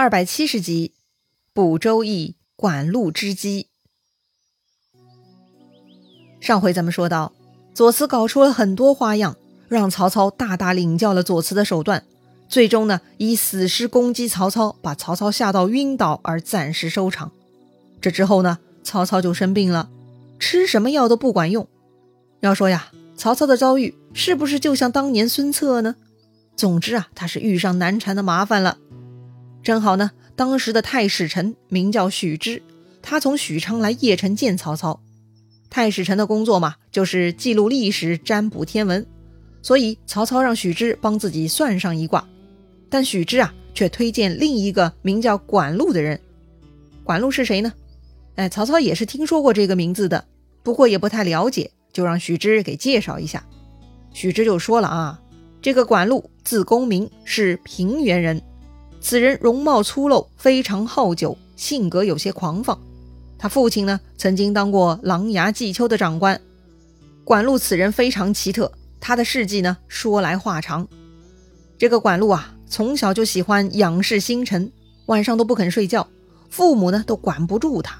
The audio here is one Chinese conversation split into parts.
二百七十集，补周易，管路之机。上回咱们说到，左慈搞出了很多花样，让曹操大大领教了左慈的手段。最终呢，以死尸攻击曹操，把曹操吓到晕倒而暂时收场。这之后呢，曹操就生病了，吃什么药都不管用。要说呀，曹操的遭遇是不是就像当年孙策呢？总之啊，他是遇上难缠的麻烦了。正好呢，当时的太史臣名叫许之，他从许昌来邺城见曹操。太史臣的工作嘛，就是记录历史、占卜天文，所以曹操让许之帮自己算上一卦。但许之啊，却推荐另一个名叫管路的人。管路是谁呢？哎，曹操也是听说过这个名字的，不过也不太了解，就让许之给介绍一下。许之就说了啊，这个管路字公明，是平原人。此人容貌粗陋，非常好酒，性格有些狂放。他父亲呢，曾经当过琅琊季秋的长官。管路此人非常奇特，他的事迹呢，说来话长。这个管路啊。从小就喜欢仰视星辰，晚上都不肯睡觉，父母呢都管不住他。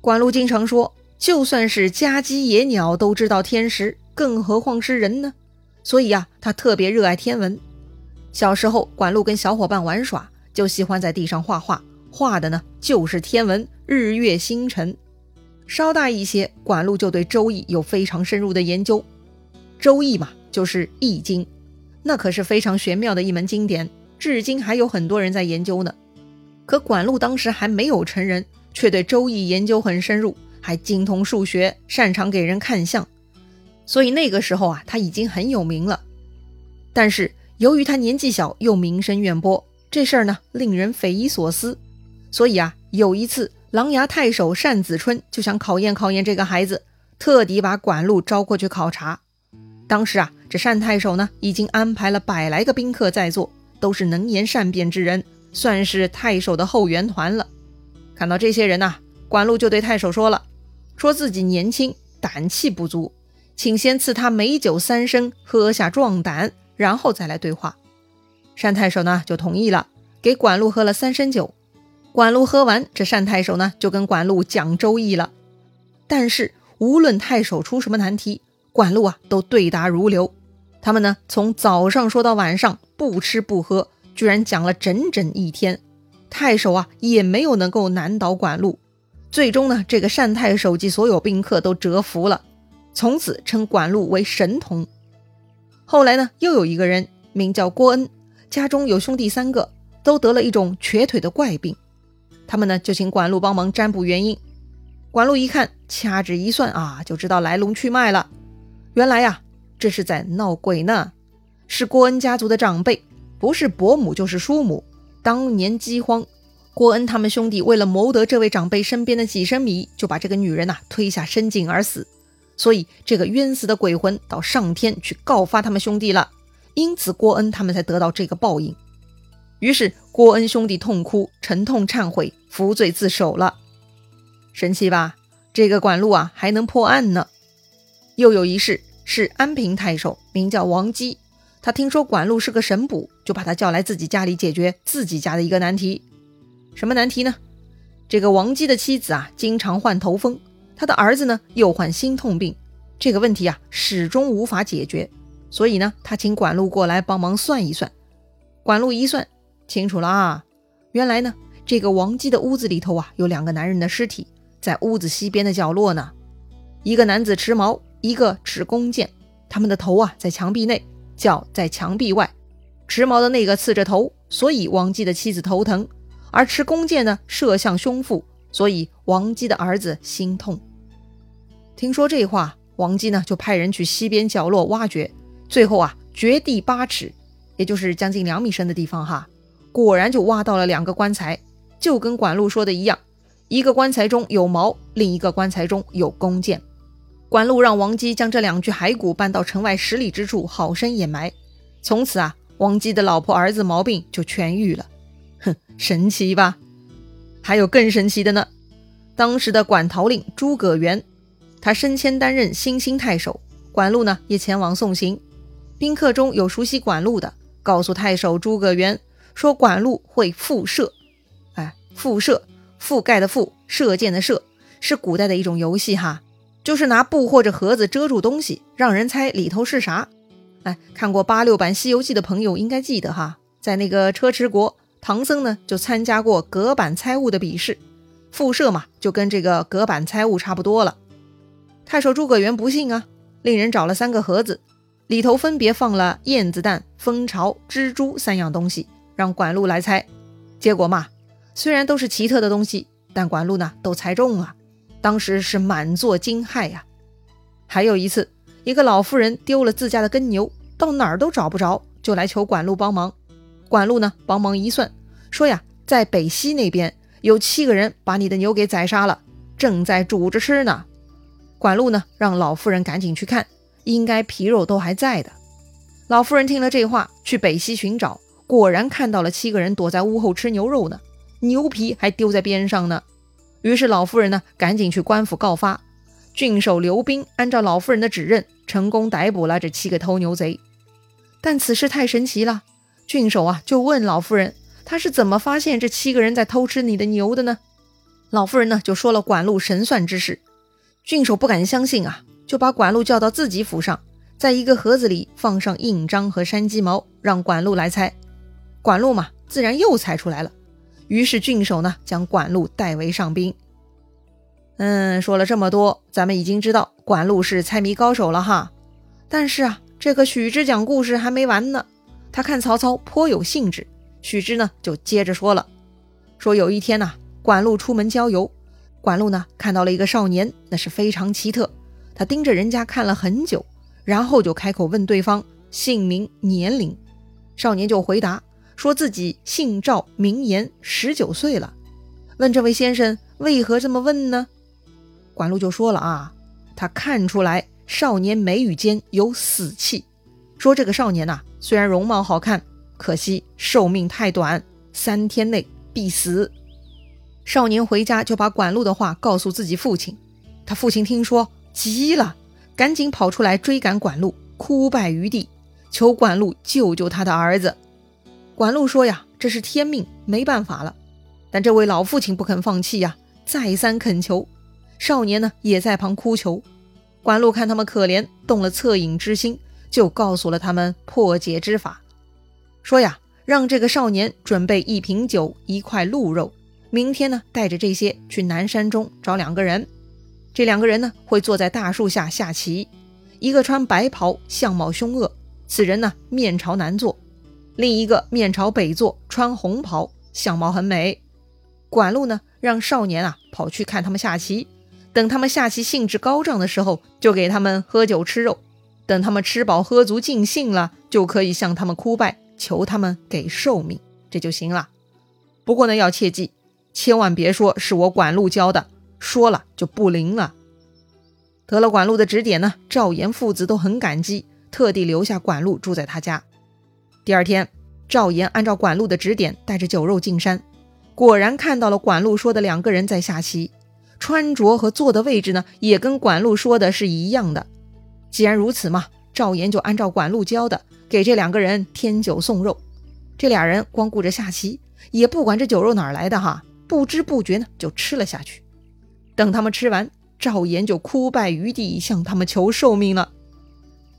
管路经常说，就算是家鸡野鸟都知道天时，更何况是人呢？所以啊，他特别热爱天文。小时候，管路跟小伙伴玩耍，就喜欢在地上画画，画的呢就是天文、日月星辰。稍大一些，管路就对《周易》有非常深入的研究。《周易》嘛，就是《易经》。那可是非常玄妙的一门经典，至今还有很多人在研究呢。可管路当时还没有成人，却对《周易》研究很深入，还精通数学，擅长给人看相。所以那个时候啊，他已经很有名了。但是由于他年纪小，又名声远播，这事儿呢令人匪夷所思。所以啊，有一次琅琊太守单子春就想考验考验这个孩子，特地把管路招过去考察。当时啊，这单太守呢，已经安排了百来个宾客在座，都是能言善辩之人，算是太守的后援团了。看到这些人呐，管路就对太守说了，说自己年轻，胆气不足，请先赐他美酒三升，喝下壮胆，然后再来对话。单太守呢就同意了，给管路喝了三升酒。管路喝完，这单太守呢就跟管路讲周易了。但是无论太守出什么难题，管路啊，都对答如流。他们呢，从早上说到晚上，不吃不喝，居然讲了整整一天。太守啊，也没有能够难倒管路。最终呢，这个单太守及所有宾客都折服了，从此称管路为神童。后来呢，又有一个人名叫郭恩，家中有兄弟三个，都得了一种瘸腿的怪病。他们呢，就请管路帮忙占卜原因。管路一看，掐指一算啊，就知道来龙去脉了。原来呀，这是在闹鬼呢，是郭恩家族的长辈，不是伯母就是叔母。当年饥荒，郭恩他们兄弟为了谋得这位长辈身边的几升米，就把这个女人呐推下深井而死。所以这个冤死的鬼魂到上天去告发他们兄弟了，因此郭恩他们才得到这个报应。于是郭恩兄弟痛哭，沉痛忏悔，服罪自首了。神奇吧？这个管路啊还能破案呢。又有一事，是安平太守，名叫王基。他听说管路是个神捕，就把他叫来自己家里解决自己家的一个难题。什么难题呢？这个王基的妻子啊，经常患头风，他的儿子呢又患心痛病，这个问题啊始终无法解决。所以呢，他请管路过来帮忙算一算。管路一算清楚了啊，原来呢，这个王姬的屋子里头啊，有两个男人的尸体，在屋子西边的角落呢，一个男子持矛。一个持弓箭，他们的头啊在墙壁内，脚在墙壁外。持矛的那个刺着头，所以王姬的妻子头疼；而持弓箭呢射向胸腹，所以王姬的儿子心痛。听说这话，王姬呢就派人去西边角落挖掘，最后啊掘地八尺，也就是将近两米深的地方哈，果然就挖到了两个棺材，就跟管路说的一样，一个棺材中有矛，另一个棺材中有弓箭。管路让王姬将这两具骸骨搬到城外十里之处，好生掩埋。从此啊，王姬的老婆儿子毛病就痊愈了。哼，神奇吧？还有更神奇的呢。当时的管陶令诸葛元，他升迁担任新兴太守，管路呢也前往送行。宾客中有熟悉管路的，告诉太守诸葛元说管路会复射。哎，复射，覆盖的覆，射箭的射，是古代的一种游戏哈，就是拿布或者盒子遮住东西，让人猜里头是啥。哎，看过八六版《西游记》的朋友应该记得哈，在那个车迟国，唐僧呢就参加过隔板猜物的比试，复射嘛，就跟这个隔板猜物差不多了。太守诸葛元不信啊，令人找了三个盒子，里头分别放了燕子蛋、蜂巢、蜘蛛三样东西，让管路来猜。结果嘛，虽然都是奇特的东西，但管路呢都猜中了，当时是满座惊骇呀。还有一次，一个老妇人丢了自家的耕牛，到哪儿都找不着，就来求管路帮忙。管路呢帮忙一算，说呀，在北西那边有七个人把你的牛给宰杀了，正在煮着吃呢。管路呢，让老妇人赶紧去看，应该皮肉都还在的。老妇人听了这话，去北西寻找，果然看到了七个人躲在屋后吃牛肉呢，牛皮还丢在边上呢。于是老妇人呢，赶紧去官府告发。郡守刘斌按照老妇人的指认，成功逮捕了这七个偷牛贼。但此事太神奇了，郡守啊就问老夫人，他是怎么发现这七个人在偷吃你的牛的呢？老夫人呢就说了管路神算之事。郡守不敢相信啊，就把管路叫到自己府上，在一个盒子里放上印章和山鸡毛，让管路来猜。管路嘛，自然又猜出来了。于是郡守呢，将管路带为上宾。嗯，说了这么多，咱们已经知道管路是猜谜高手了哈。但是啊，这个许之讲故事还没完呢。他看曹操颇有兴致，许之呢就接着说了，说有一天呐，管路出门郊游。管路呢看到了一个少年，那是非常奇特。他盯着人家看了很久，然后就开口问对方姓名、年龄。少年就回答说自己姓赵，名言，十九岁了。问这位先生为何这么问呢？管路就说了啊，他看出来少年眉宇间有死气，说这个少年呐虽然容貌好看，可惜寿命太短，三天内必死。少年回家就把管路的话告诉自己父亲，他父亲听说急了，赶紧跑出来追赶管路，哭拜于地，求管路救救他的儿子。管路说呀，这是天命，没办法了。但这位老父亲不肯放弃呀，再三恳求。少年呢也在旁哭求。管路看他们可怜，动了恻隐之心，就告诉了他们破解之法，说呀，让这个少年准备一瓶酒，一块鹿肉。明天呢，带着这些去南山中找两个人。这两个人呢，会坐在大树下下棋。一个穿白袍，相貌凶恶，此人呢面朝南坐；另一个面朝北坐，穿红袍，相貌很美。管路呢，让少年啊跑去看他们下棋。等他们下棋兴致高涨的时候，就给他们喝酒吃肉。等他们吃饱喝足尽兴了，就可以向他们哭拜，求他们给寿命，这就行了。不过呢，要切记。千万别说是我管路教的，说了就不灵了。得了管路的指点呢，赵岩父子都很感激，特地留下管路住在他家。第二天，赵岩按照管路的指点，带着酒肉进山，果然看到了管路说的两个人在下棋，穿着和坐的位置呢，也跟管路说的是一样的。既然如此嘛，赵岩就按照管路教的，给这两个人添酒送肉。这俩人光顾着下棋，也不管这酒肉哪儿来的哈。不知不觉呢，就吃了下去。等他们吃完，赵岩就哭拜于地，向他们求寿命了。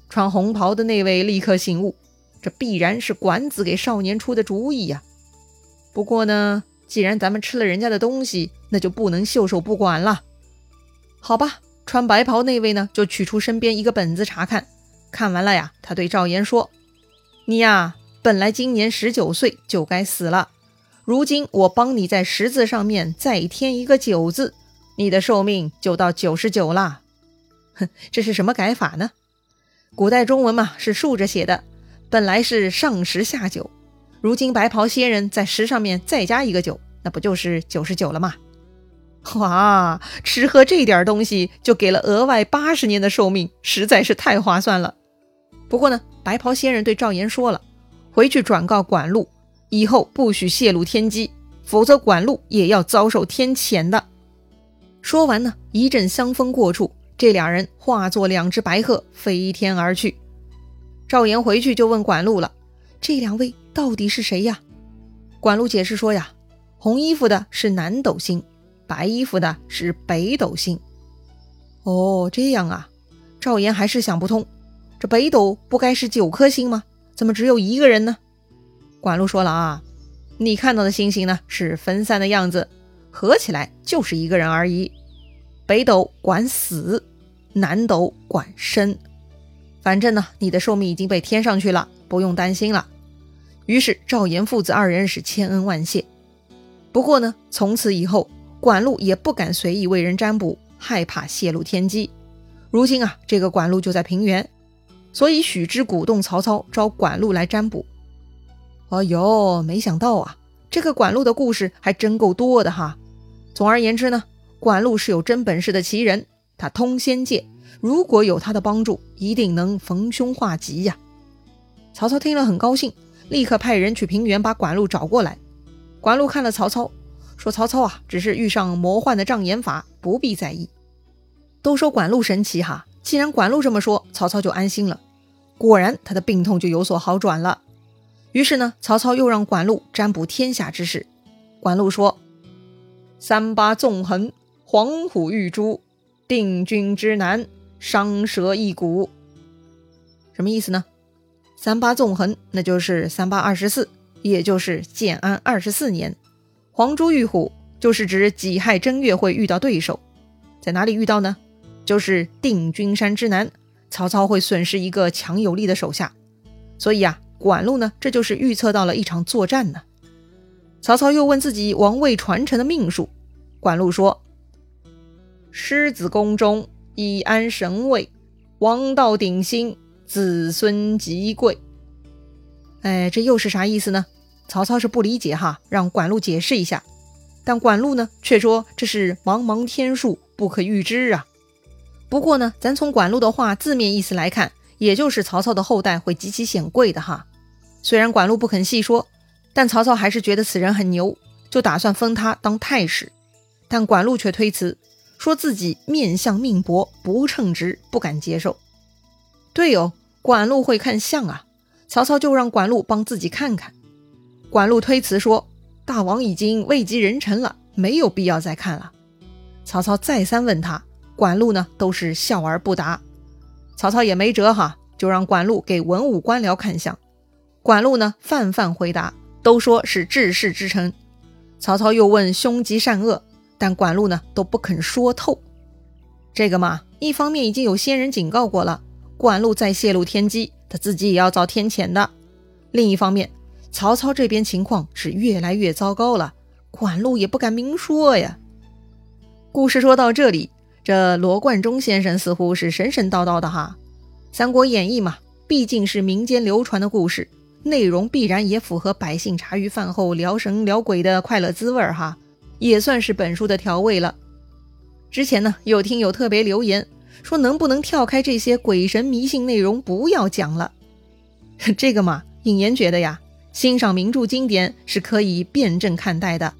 穿红袍的那位立刻醒悟，这必然是管子给少年出的主意呀。不过呢，既然咱们吃了人家的东西，那就不能袖手不管了。好吧，穿白袍那位呢，就取出身边一个本子查看。看完了呀，他对赵岩说：“你呀，本来今年十九岁就该死了。”如今我帮你在十字上面再添一个九字，你的寿命就到九十九啦。哼，这是什么改法呢？古代中文嘛是竖着写的，本来是上十下九，如今白袍仙人在十上面再加一个九，那不就是九十九了吗？哇，吃喝这点东西就给了额外八十年的寿命，实在是太划算了。不过呢，白袍仙人对赵岩说了，回去转告管路。以后不许泄露天机，否则管路也要遭受天谴的。说完呢，一阵香风过处，这俩人化作两只白鹤飞天而去。赵岩回去就问管路了：“这两位到底是谁呀？”管路解释说呀，红衣服的是南斗星，白衣服的是北斗星。哦，这样啊，赵岩还是想不通，这北斗不该是九颗星吗？怎么只有一个人呢？管路说了啊，你看到的星星呢是分散的样子，合起来就是一个人而已。北斗管死，南斗管生。反正呢，你的寿命已经被添上去了，不用担心了。于是赵岩父子二人是千恩万谢。不过呢，从此以后，管路也不敢随意为人占卜，害怕泄露天机。如今啊，这个管路就在平原，所以许之鼓动曹操招管路来占卜。哎呦，没想到啊，这个管路的故事还真够多的哈。总而言之呢，管路是有真本事的奇人，他通仙界。如果有他的帮助，一定能逢凶化吉呀！曹操听了很高兴，立刻派人去平原把管路找过来。管路看了曹操，说：“曹操啊，只是遇上魔幻的障眼法，不必在意。”都说管路神奇哈，既然管路这么说，曹操就安心了。果然，他的病痛就有所好转了。于是呢，曹操又让管路占卜天下之事。管路说：“三八纵横，黄虎玉珠，定军之难。”伤蛇一骨，什么意思呢？三八纵横，那就是三八二十四，也就是建安二十四年。黄珠玉虎，就是指己亥正月会遇到对手，在哪里遇到呢？就是定军山之南，曹操会损失一个强有力的手下。所以啊，管路呢，这就是预测到了一场作战呢。曹操又问自己王位传承的命数，管路说：狮子宫中。以安神位，王道鼎新，子孙极贵。哎，这又是啥意思呢？曹操是不理解哈，让管路解释一下。但管路呢，却说这是茫茫天数，不可预知啊。不过呢，咱从管路的话字面意思来看，也就是曹操的后代会极其显贵的哈。虽然管路不肯细说，但曹操还是觉得此人很牛，就打算封他当太史。但管路却推辞。说自己面相命薄，不称职，不敢接受。对哦，管路会看相啊，曹操就让管路帮自己看看。管路推辞说：“大王已经位极人臣了，没有必要再看了。”曹操再三问他，管路呢都是笑而不答。曹操也没辙哈，就让管路给文武官僚看相。管路呢泛泛回答，都说是治世之臣。曹操又问凶吉善恶。但管路呢都不肯说透，这个嘛，一方面已经有先人警告过了，管路再泄露天机，他自己也要遭天谴的；另一方面，曹操这边情况是越来越糟糕了，管路也不敢明说呀。故事说到这里，这罗贯中先生似乎是神神叨叨的哈，《三国演义》嘛，毕竟是民间流传的故事，内容必然也符合百姓茶余饭后聊神聊鬼的快乐滋味哈。也算是本书的调味了。之前呢，有听友特别留言说，能不能跳开这些鬼神迷信内容，不要讲了？这个嘛，尹岩觉得呀，欣赏名著经典是可以辩证看待的。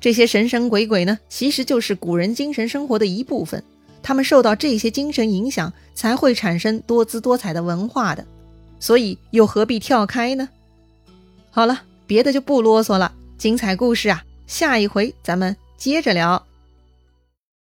这些神神鬼鬼呢，其实就是古人精神生活的一部分，他们受到这些精神影响，才会产生多姿多彩的文化的。所以又何必跳开呢？好了，别的就不啰嗦了，精彩故事啊！下一回咱们接着聊。